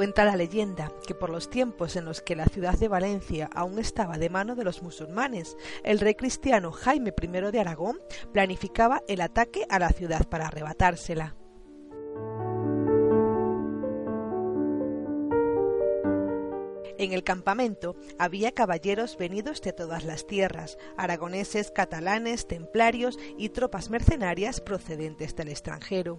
Cuenta la leyenda que por los tiempos en los que la ciudad de Valencia aún estaba de mano de los musulmanes, el rey cristiano Jaime I de Aragón planificaba el ataque a la ciudad para arrebatársela. En el campamento había caballeros venidos de todas las tierras, aragoneses, catalanes, templarios y tropas mercenarias procedentes del extranjero.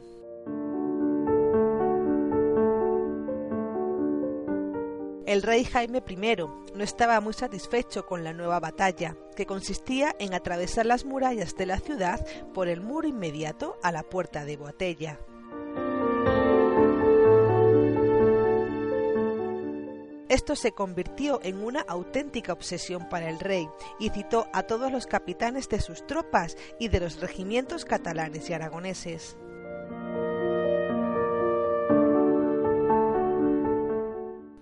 El rey Jaime I no estaba muy satisfecho con la nueva batalla, que consistía en atravesar las murallas de la ciudad por el muro inmediato a la puerta de Boatella. Esto se convirtió en una auténtica obsesión para el rey y citó a todos los capitanes de sus tropas y de los regimientos catalanes y aragoneses.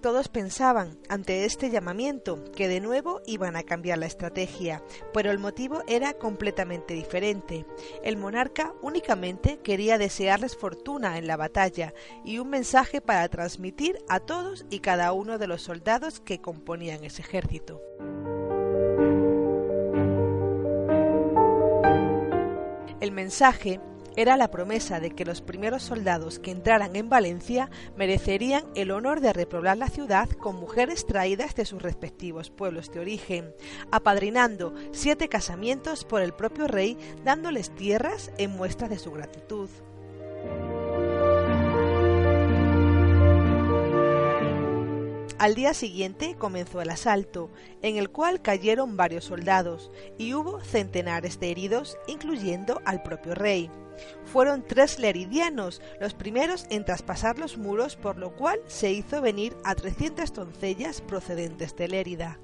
Todos pensaban, ante este llamamiento, que de nuevo iban a cambiar la estrategia, pero el motivo era completamente diferente. El monarca únicamente quería desearles fortuna en la batalla y un mensaje para transmitir a todos y cada uno de los soldados que componían ese ejército. El mensaje era la promesa de que los primeros soldados que entraran en Valencia merecerían el honor de repoblar la ciudad con mujeres traídas de sus respectivos pueblos de origen, apadrinando siete casamientos por el propio rey, dándoles tierras en muestra de su gratitud. Al día siguiente comenzó el asalto, en el cual cayeron varios soldados, y hubo centenares de heridos, incluyendo al propio rey. Fueron tres leridianos, los primeros en traspasar los muros, por lo cual se hizo venir a 300 doncellas procedentes de Lérida.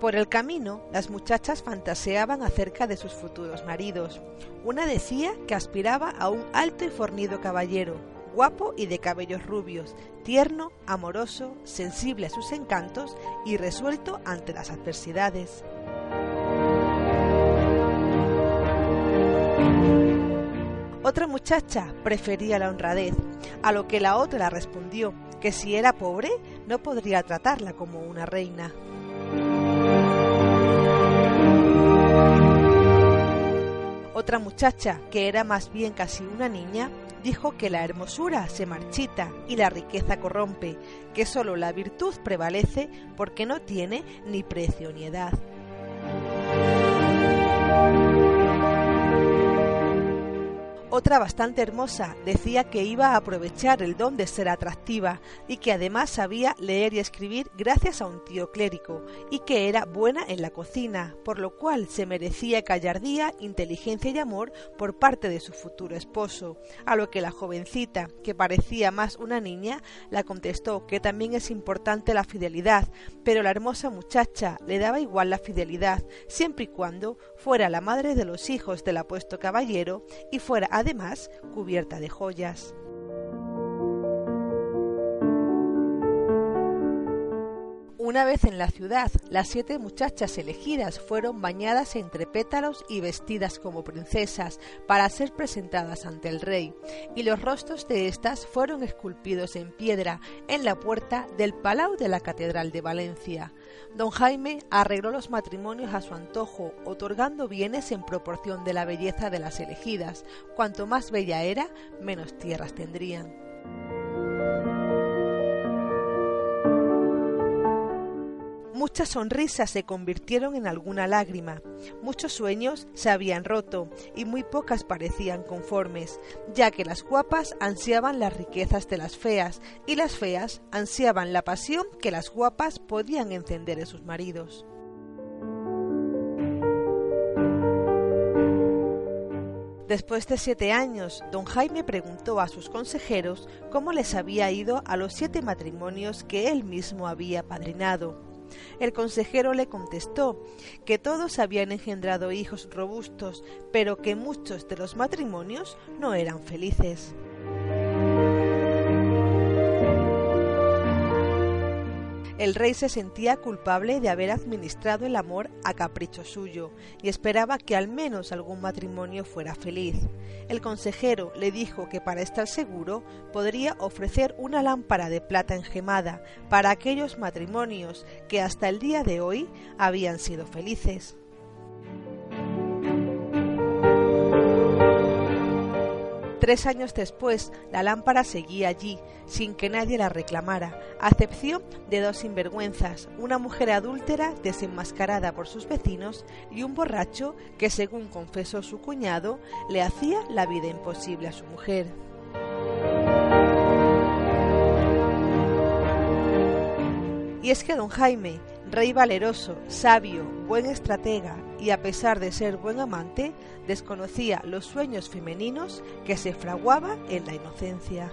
Por el camino, las muchachas fantaseaban acerca de sus futuros maridos. Una decía que aspiraba a un alto y fornido caballero, guapo y de cabellos rubios, tierno, amoroso, sensible a sus encantos y resuelto ante las adversidades. Otra muchacha prefería la honradez, a lo que la otra respondió que si era pobre no podría tratarla como una reina. Otra muchacha, que era más bien casi una niña, dijo que la hermosura se marchita y la riqueza corrompe, que sólo la virtud prevalece porque no tiene ni precio ni edad. Otra bastante hermosa. Decía que iba a aprovechar el don de ser atractiva y que además sabía leer y escribir gracias a un tío clérigo y que era buena en la cocina, por lo cual se merecía callardía, inteligencia y amor por parte de su futuro esposo, a lo que la jovencita, que parecía más una niña, la contestó que también es importante la fidelidad, pero la hermosa muchacha le daba igual la fidelidad, siempre y cuando fuera la madre de los hijos del apuesto caballero y fuera además cubierta de joyas. Una vez en la ciudad, las siete muchachas elegidas fueron bañadas entre pétalos y vestidas como princesas para ser presentadas ante el rey, y los rostros de éstas fueron esculpidos en piedra en la puerta del Palau de la Catedral de Valencia. Don Jaime arregló los matrimonios a su antojo, otorgando bienes en proporción de la belleza de las elegidas. Cuanto más bella era, menos tierras tendrían. Muchas sonrisas se convirtieron en alguna lágrima, muchos sueños se habían roto y muy pocas parecían conformes, ya que las guapas ansiaban las riquezas de las feas y las feas ansiaban la pasión que las guapas podían encender en sus maridos. Después de siete años, don Jaime preguntó a sus consejeros cómo les había ido a los siete matrimonios que él mismo había padrinado. El consejero le contestó que todos habían engendrado hijos robustos, pero que muchos de los matrimonios no eran felices. El rey se sentía culpable de haber administrado el amor a capricho suyo y esperaba que al menos algún matrimonio fuera feliz. El consejero le dijo que para estar seguro podría ofrecer una lámpara de plata engemada para aquellos matrimonios que hasta el día de hoy habían sido felices. Tres años después, la lámpara seguía allí, sin que nadie la reclamara, a excepción de dos sinvergüenzas, una mujer adúltera desenmascarada por sus vecinos y un borracho que, según confesó su cuñado, le hacía la vida imposible a su mujer. Y es que don Jaime, rey valeroso, sabio, buen estratega y a pesar de ser buen amante, desconocía los sueños femeninos que se fraguaba en la inocencia.